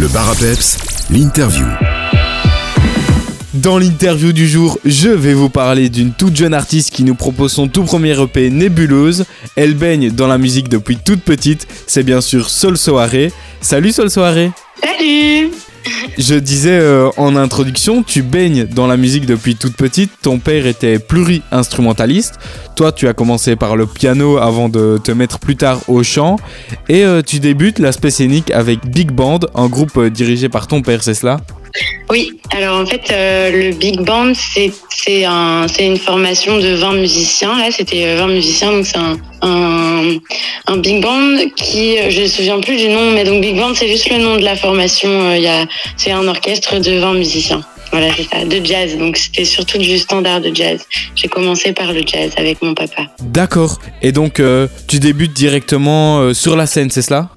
Le bar à peps, l'interview. Dans l'interview du jour, je vais vous parler d'une toute jeune artiste qui nous propose son tout premier EP Nébuleuse. Elle baigne dans la musique depuis toute petite, c'est bien sûr Sol Soirée. Salut Sol Soirée Salut Je disais euh, en introduction, tu baignes dans la musique depuis toute petite, ton père était pluri-instrumentaliste, toi tu as commencé par le piano avant de te mettre plus tard au chant, et euh, tu débutes l'aspect scénique avec Big Band, un groupe euh, dirigé par ton père, c'est cela? Oui, alors en fait, le Big Band, c'est un, une formation de 20 musiciens. Là, c'était euh, 20 musiciens, donc c'est un, un Big Band qui, euh, je me souviens plus du nom, mais donc Big Band, c'est juste le nom de la formation. Euh, Il c'est un orchestre de 20 musiciens. Voilà, c'est ça, de jazz. Donc c'était surtout du standard de jazz. J'ai commencé par le jazz avec mon papa. D'accord, et donc euh, tu débutes directement euh, sur la scène, c'est cela?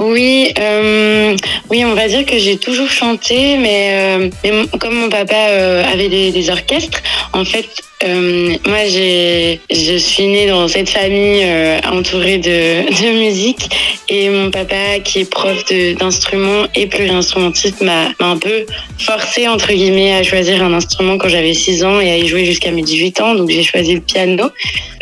Oui, euh, oui, on va dire que j'ai toujours chanté, mais, comme mon papa avait des, des orchestres, en fait, euh, moi, j'ai, je suis née dans cette famille euh, entourée de, de musique, et mon papa, qui est prof de, d'instruments et pluri-instrumentiste, m'a, un peu forcé entre guillemets à choisir un instrument quand j'avais 6 ans et à y jouer jusqu'à mes 18 ans, donc j'ai choisi le piano.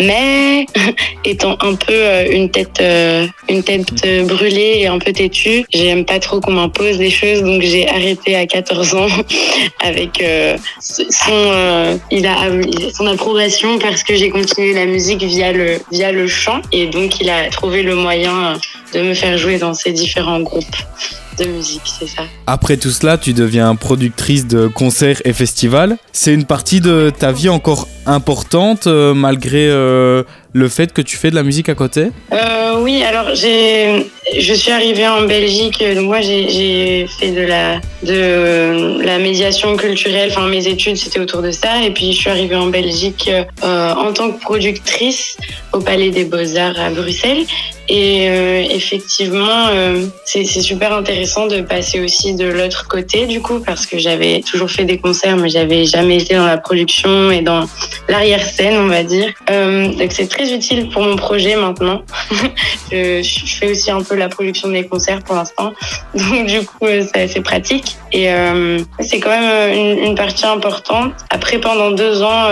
Mais étant un peu euh, une tête euh, une tête euh, brûlée et un peu têtue, j'aime pas trop qu'on m'impose des choses. Donc j'ai arrêté à 14 ans avec son il a son approbation parce que j'ai continué la musique via le via le chant. Et donc il a trouvé le moyen de me faire jouer dans ces différents groupes de musique, c'est ça. Après tout cela, tu deviens productrice de concerts et festivals. C'est une partie de ta vie encore importante euh, malgré euh, le fait que tu fais de la musique à côté? Euh, oui, alors je suis arrivée en Belgique. Donc moi, j'ai, fait de la, de la médiation culturelle. Enfin, mes études c'était autour de ça. Et puis je suis arrivée en Belgique en tant que productrice au Palais des Beaux Arts à Bruxelles. Et effectivement, c'est super intéressant de passer aussi de l'autre côté du coup parce que j'avais toujours fait des concerts, mais j'avais jamais été dans la production et dans l'arrière-scène, on va dire. Euh, donc c'est très utile pour mon projet maintenant. je, fais aussi un peu la production des concerts pour l'instant, donc du coup euh, c'est assez pratique. Et euh, c'est quand même une, partie importante. Après pendant deux ans,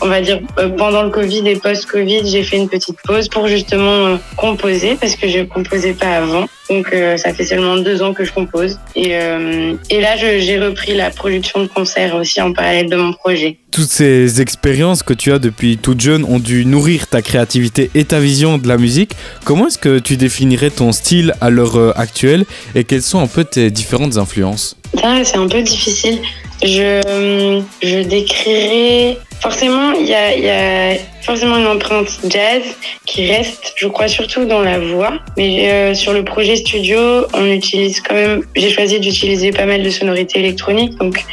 on va dire pendant le Covid et post-Covid, j'ai fait une petite pause pour justement composer parce que je composais pas avant. Donc ça fait seulement deux ans que je compose. Et, et là j'ai repris la production de concerts aussi en parallèle de mon projet. Toutes ces expériences que tu as depuis toute jeune ont dû nourrir ta créativité et ta vision de la musique. Comment est-ce que tu définirais ton style à l'heure euh, actuelle et quelles sont un peu tes différentes influences? C'est un peu difficile. Je, décrirais. Forcément, il y a, il y a forcément une empreinte jazz qui reste, je crois, surtout dans la voix. Mais euh, sur le projet studio, on utilise quand même. J'ai choisi d'utiliser pas mal de sonorités électroniques. Donc,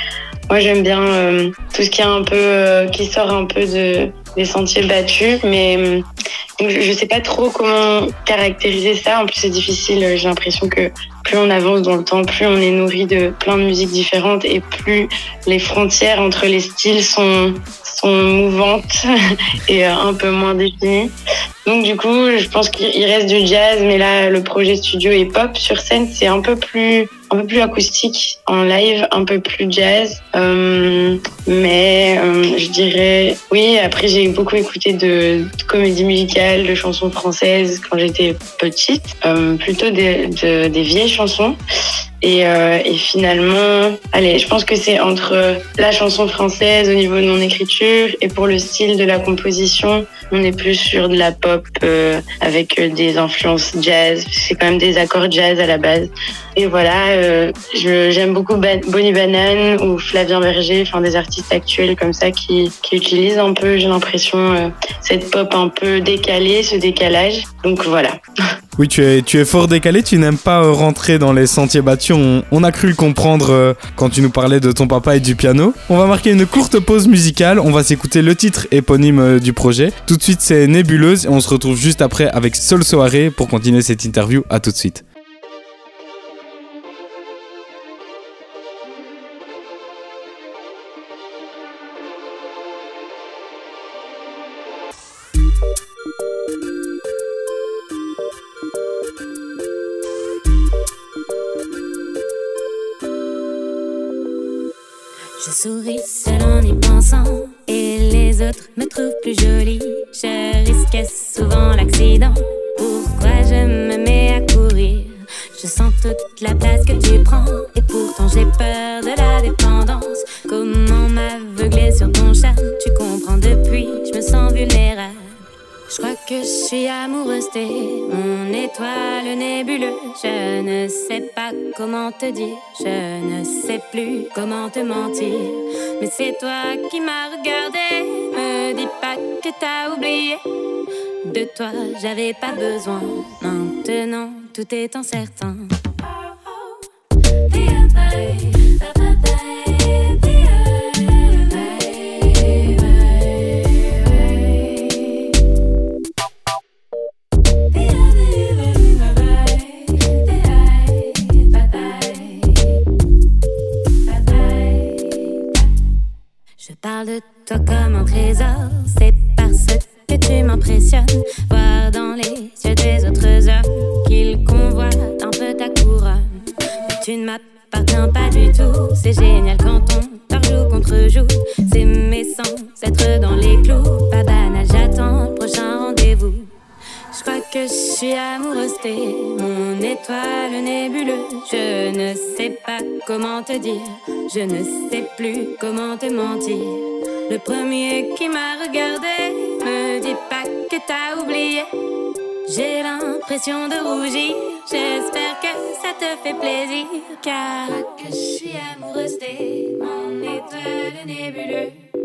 moi, j'aime bien euh, tout ce qui est un peu. euh, qui sort un peu de, des sentiers battus. Mais. euh, je sais pas trop comment caractériser ça. En plus, c'est difficile. J'ai l'impression que plus on avance dans le temps, plus on est nourri de plein de musiques différentes et plus les frontières entre les styles sont, sont mouvantes et euh, un peu moins définies. Donc du coup, je pense qu'il il reste du jazz, mais là, le projet studio et pop sur scène, c'est un peu plus un peu plus acoustique en live, un peu plus jazz. Euh, mais euh, je dirais oui. Après, j'ai beaucoup écouté de, de comédies musicales, de chansons françaises quand j'étais petite, euh, plutôt des, de- des vieilles chansons. Et, euh, et finalement, allez, je pense que c'est entre la chanson française au niveau de mon écriture et pour le style de la composition, on est plus sur de la pop euh, avec des influences jazz. C'est quand même des accords jazz à la base. Et voilà, euh, j'aime beaucoup Ba- Bonnie Banane ou Flavien Berger, enfin des artistes actuels comme ça qui, qui utilisent un peu, j'ai l'impression, euh, cette pop un peu décalée, ce décalage. Donc voilà. Oui, tu es, tu es fort décalé, tu n'aimes pas euh, rentrer dans les sentiers battus. On, on a cru le comprendre euh, quand tu nous parlais de ton papa et du piano. On va marquer une courte pause musicale. On va s'écouter le titre éponyme euh, du projet. Tout de suite, c'est Nébuleuse et on se retrouve juste après avec Sol Soirée pour continuer cette interview. À tout de suite. Souris seul en y pensant et les autres me trouvent plus jolie. Je risquais souvent l'accident. Pourquoi je me mets à courir? Je sens toute la place que tu prends et pourtant j'ai peur de la dépendance. Comment m'aveugler sur ton chat? Tu comprends depuis, je me sens vulnérable. Je crois que je suis amoureuse, mon étoile nébuleuse. Je ne sais pas comment te dire, je ne sais plus comment te mentir. Mais c'est toi qui m'as regardé, me dis pas que t'as oublié. De toi, j'avais pas besoin. Maintenant, tout est incertain. Parle de toi comme un trésor. C'est parce que tu m'impressionnes. Voir dans les yeux des autres hommes qu'ils convoitent un peu ta couronne. Tu ne m'appartiens pas du tout. C'est génial quand on par joue contre joue. C'est mes sens, être dans les clous. Pas banal, j'attends le prochain rendez-vous. Je crois que je suis amoureuse, t'es mon étoile nébuleuse. Je ne sais pas comment te dire, je ne sais plus comment te mentir. Le premier qui m'a regardé me dit pas que t'as oublié. J'ai l'impression de rougir, j'espère que ça te fait plaisir. Car que je suis amoureuse, t'es mon étoile nébuleuse.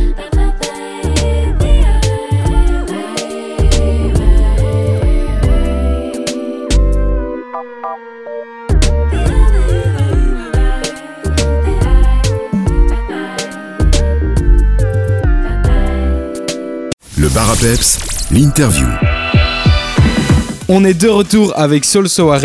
l'interview. On est de retour avec Sol Soare.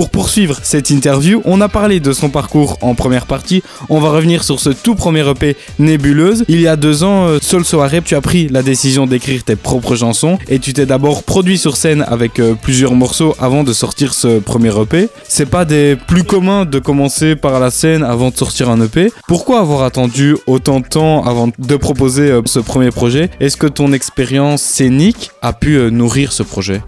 Pour poursuivre cette interview, on a parlé de son parcours en première partie. On va revenir sur ce tout premier EP Nébuleuse. Il y a deux ans, euh, Sol Soare, tu as pris la décision d'écrire tes propres chansons et tu t'es d'abord produit sur scène avec euh, plusieurs morceaux avant de sortir ce premier EP. C'est pas des plus communs de commencer par la scène avant de sortir un EP. Pourquoi avoir attendu autant de temps avant de proposer euh, ce premier projet? Est-ce que ton expérience scénique a pu nourrir ce projet?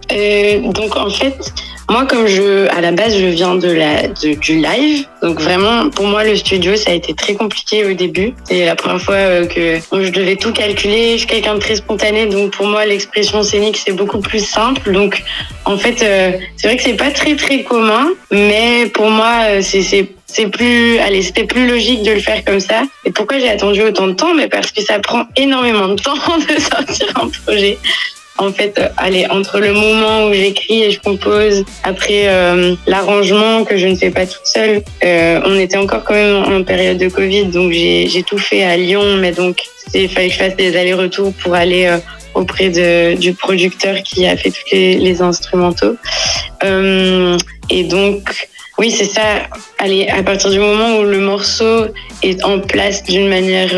Moi comme je, à la base, je viens de la, du live, donc vraiment pour moi le studio ça a été très compliqué au début. C'est la première fois euh, que je devais tout calculer. Je suis quelqu'un de très spontané, donc pour moi l'expression scénique c'est beaucoup plus simple. Donc en fait, euh, c'est vrai que c'est pas très très commun, mais pour moi euh, c'est c'est plus, allez, c'était plus logique de le faire comme ça. Et pourquoi j'ai attendu autant de temps? Mais parce que ça prend énormément de temps de sortir un projet en fait, euh, allez, entre le moment où j'écris et je compose, après euh, l'arrangement que je ne fais pas toute seule, euh, on était encore quand même en période de Covid, donc j'ai tout fait à Lyon, mais donc il fallait que je fasse des allers-retours pour aller auprès de, du producteur qui a fait tous les, les instrumentaux. et donc, oui, c'est ça. Allez, à partir du moment où le morceau est en place d'une manière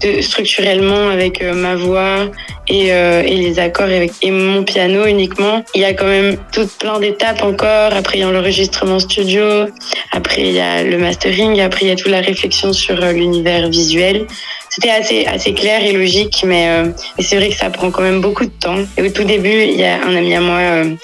de, structurellement avec ma voix, et, euh, et les accords et mon piano uniquement. Il y a quand même tout plein d'étapes encore. Après, il y a l'enregistrement studio. Après, il y a le mastering. Après, il y a toute la réflexion sur euh, l'univers visuel. C'était assez, assez clair et logique, mais, euh, c'est vrai que ça prend quand même beaucoup de temps. Et au tout début, il y a un ami à moi,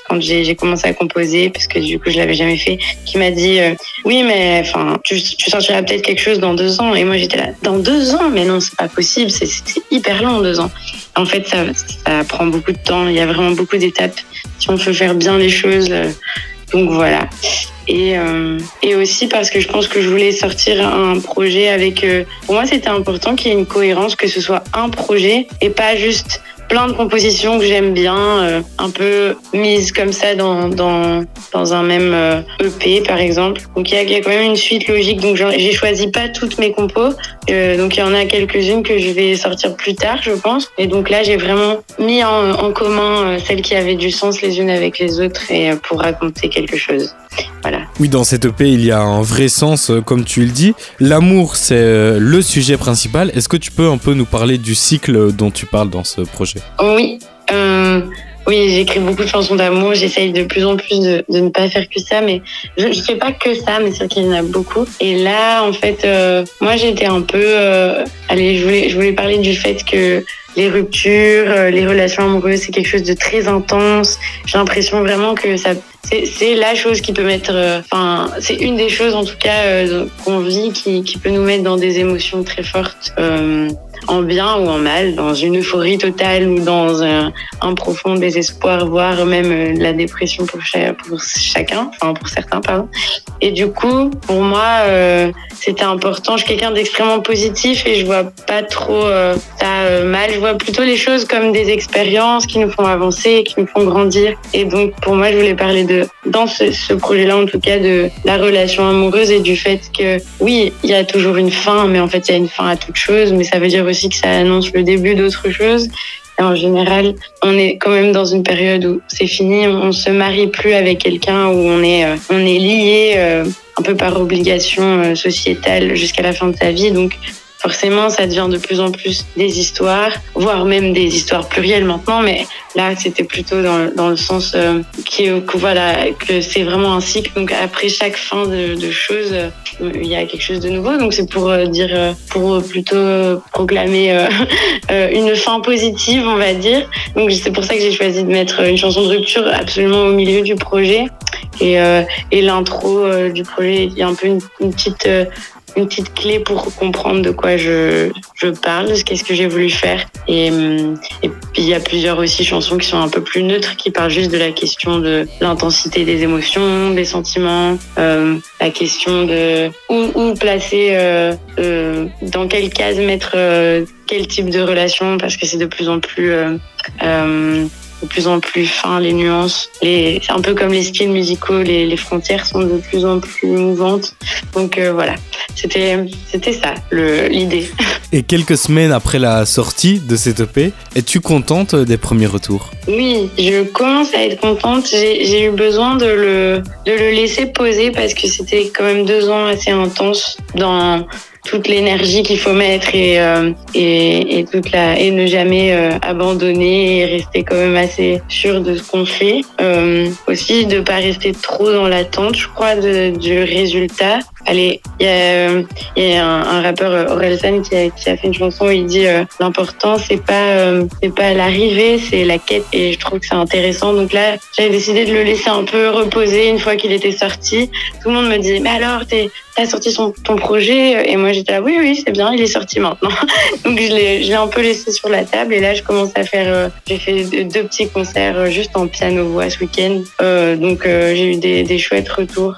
quand j'ai commencé à composer, parce que du coup, je l'avais jamais fait, qui m'a dit Oui, mais enfin, tu, tu sortiras peut-être quelque chose dans deux ans. Et moi, j'étais là Dans deux ans? Mais non, c'est pas possible. C'est hyper long, deux ans. En fait, ça, ça prend beaucoup de temps. Il y a vraiment beaucoup d'étapes si on veut faire bien les choses. Euh, donc voilà. Et, euh, et aussi parce que je pense que je voulais sortir un projet avec... Euh, pour moi, c'était important qu'il y ait une cohérence, que ce soit un projet et pas juste plein de compositions que j'aime bien, euh, un peu mises comme ça dans, dans, dans un même EP par exemple. Donc il y, a, quand même une suite logique. Donc j'ai choisi pas toutes mes compos. Donc il y en a quelques-unes que je vais sortir plus tard, je pense. Et donc là j'ai vraiment mis en, en commun celles qui avaient du sens les unes avec les autres et pour raconter quelque chose. Voilà. Oui, dans cette EP, il y a un vrai sens, comme tu le dis. L'amour, c'est le sujet principal. Est-ce que tu peux un peu nous parler du cycle dont tu parles dans ce projet? Oui. Euh, oui, j'écris beaucoup de chansons d'amour. J'essaye de plus en plus de, ne pas faire que ça, mais je, ne fais pas que ça, mais c'est vrai qu'il y en a beaucoup. Et là, en fait, euh, moi, j'étais un peu. Euh, allez, je voulais, je voulais parler du fait que les ruptures, les relations amoureuses, c'est quelque chose de très intense. J'ai l'impression vraiment que ça, c'est la chose qui peut mettre, enfin, c'est une des choses en tout cas qu'on vit qui, qui, peut nous mettre dans des émotions très fortes. Euh, en bien ou en mal, dans une euphorie totale ou dans un, profond désespoir, voire même euh, la dépression pour, chacun, enfin pour certains, pardon. Et du coup, pour moi, euh, c'était important. Je suis quelqu'un d'extrêmement positif et je vois pas trop euh, ça mal. Je vois plutôt les choses comme des expériences qui nous font avancer, qui nous font grandir. Et donc, pour moi, je voulais parler de, dans ce, ce projet-là, en tout cas, de la relation amoureuse et du fait que, oui, il y a toujours une fin, mais en fait, il y a une fin à toute chose. Mais ça veut dire aussi que ça annonce le début d'autre chose. Et en général, on est quand même dans une période où c'est fini, on se marie plus avec quelqu'un, où on est, euh, lié euh, un peu par obligation euh, sociétale jusqu'à la fin de sa vie. Donc forcément, ça devient de plus en plus des histoires, voire même des histoires plurielles maintenant, mais là, c'était plutôt dans, dans, le sens euh, que, voilà, que c'est vraiment un cycle. Donc après chaque fin de, de choses, euh, il y a quelque chose de nouveau. Donc c'est pour euh, dire, euh, pour plutôt proclamer une fin positive, on va dire. Donc c'est pour ça que j'ai choisi de mettre une chanson de rupture absolument au milieu du projet. Et, et l'intro du projet, il y a un peu une petite une petite clé pour comprendre de quoi je, je parle, qu'est-ce que j'ai voulu faire. Et, hum, et puis il y a plusieurs aussi chansons qui sont un peu plus neutres, qui parlent juste de la question de l'intensité des émotions, des sentiments, euh, la question de où, où placer, euh, euh, dans quelle case mettre euh, quel type de relation, parce que c'est de plus en plus euh, euh, de plus en plus fin, les nuances. Les, c'est un peu comme les styles musicaux, les, les frontières sont de plus en plus mouvantes. Donc euh, voilà, c'était, c'était ça, le, l'idée. Et quelques semaines après la sortie de cette EP, es-tu contente des premiers retours? Oui, je commence à être contente. J'ai, j'ai eu besoin de le, de le laisser poser parce que c'était quand même deux ans assez intenses dans toute l'énergie qu'il faut mettre et, euh, et, et, toute la, et ne jamais euh, abandonner et rester quand même assez sûr de ce qu'on fait. Euh, aussi, de pas rester trop dans l'attente, je crois, du résultat. Allez, il y a, y a un, rappeur Orelsan qui a, qui a fait une chanson où il dit euh, l'important c'est pas euh, c'est pas l'arrivée, c'est la quête et je trouve que c'est intéressant. Donc là, j'avais décidé de le laisser un peu reposer une fois qu'il était sorti. Tout le monde me dit mais alors t'es t'as sorti son, ton projet? Et moi j'étais là oui oui c'est bien il est sorti maintenant. Donc je l'ai je l'ai un peu laissé sur la table et là je commence à faire euh, j'ai fait deux petits concerts juste en piano voix ce week-end. donc j'ai eu des, des chouettes retours.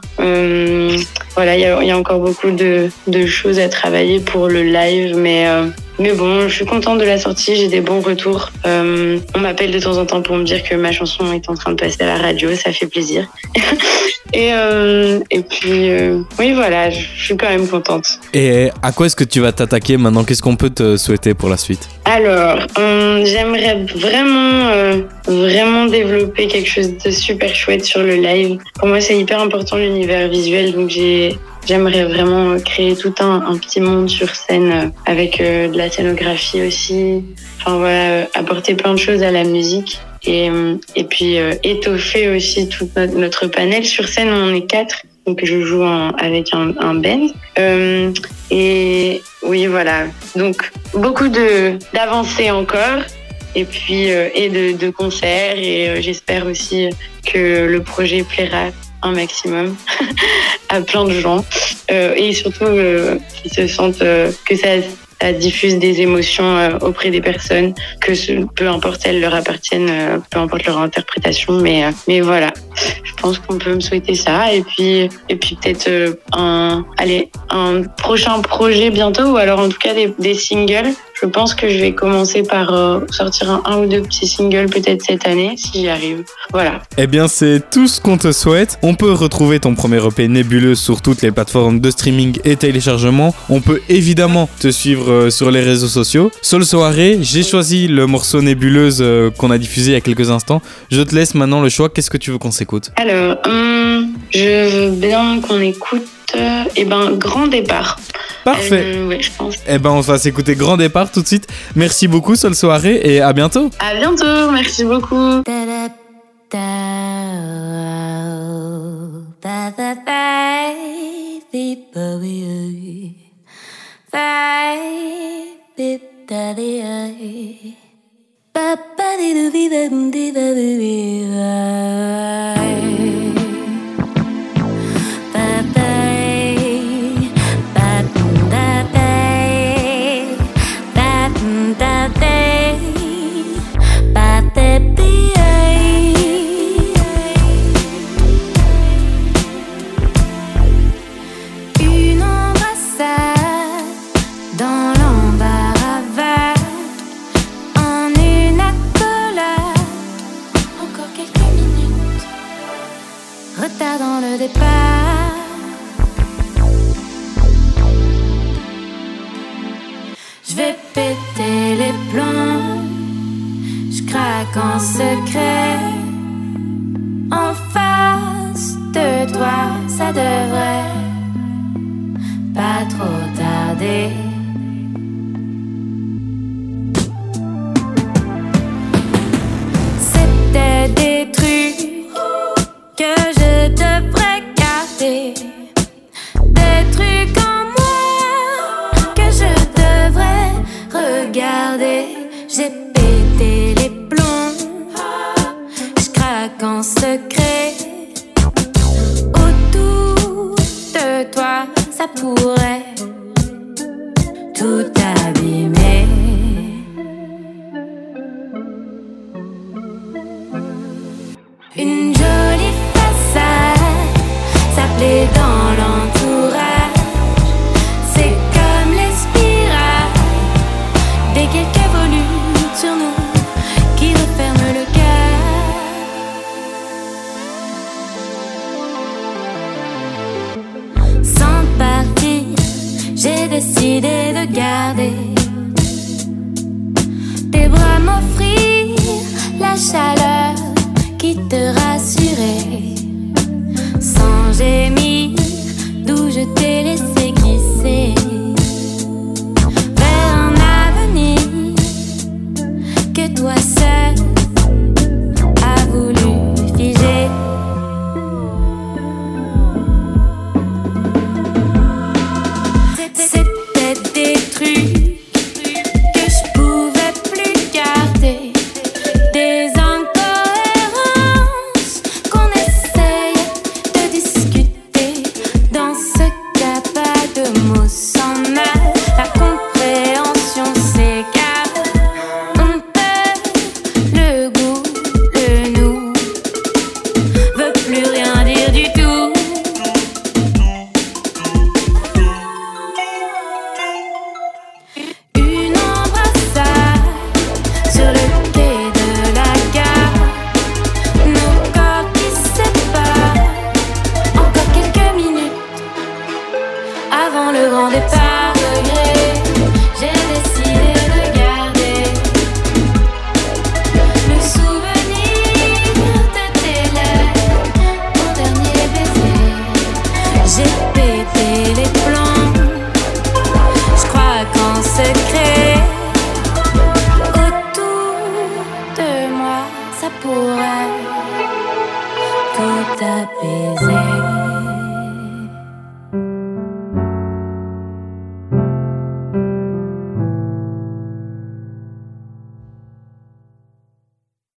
Voilà il y a encore beaucoup de, de, choses à travailler pour le live, mais, euh, mais bon, je suis contente de la sortie, j'ai des bons retours. Euh, on m'appelle de temps en temps pour me dire que ma chanson est en train de passer à la radio, ça fait plaisir. et, euh, et puis, euh, oui, voilà, je suis quand même contente. Et à quoi est-ce que tu vas t'attaquer maintenant? Qu'est-ce qu'on peut te souhaiter pour la suite? Alors, j'aimerais vraiment, vraiment développer quelque chose de super chouette sur le live. Pour moi, c'est hyper important l'univers visuel, donc j'ai J'aimerais vraiment créer tout un, petit monde sur scène avec euh, de la scénographie aussi. Enfin voilà, apporter plein de choses à la musique et, et puis euh, étoffer aussi tout notre, panel. Sur scène, on est quatre, donc je joue avec un, un band. Euh, et oui, voilà. Donc beaucoup d'avancées encore. Et puis et de concerts et j'espère aussi que le projet plaira un maximum à plein de gens. Euh, et surtout euh, qu'ils se sentent euh, que ça, ça, diffuse des émotions auprès des personnes, que ce, peu importe elles leur appartiennent, peu importe leur interprétation, mais mais voilà, je pense qu'on peut me souhaiter ça. Et puis et puis peut-être un allez un prochain projet bientôt ou alors en tout cas des, des singles. Je pense que je vais commencer par euh, sortir un, un ou deux petits singles peut-être cette année, si j'y arrive. Voilà. Eh bien, c'est tout ce qu'on te souhaite. On peut retrouver ton premier EP Nébuleuse sur toutes les plateformes de streaming et téléchargement. On peut évidemment te suivre euh, sur les réseaux sociaux. Sol Soirée, j'ai choisi le morceau Nébuleuse euh, qu'on a diffusé il y a quelques instants. Je te laisse maintenant le choix. Qu'est-ce que tu veux qu'on s'écoute? Alors, hum, je veux bien qu'on écoute eh ben, Grand Départ. Parfait. Euh, ouais, je pense. Eh ben, on va s'écouter Grand Départ tout de suite. Merci beaucoup, Sol Soirée, et à bientôt. À bientôt, merci beaucoup. En secret. En face de toi, ça devrait pas trop tarder. Ça pourrait tout abîmer. La chaleur qui te rassurait. Sans gémir, d'où je t'ai laissé glisser vers un avenir que toi seul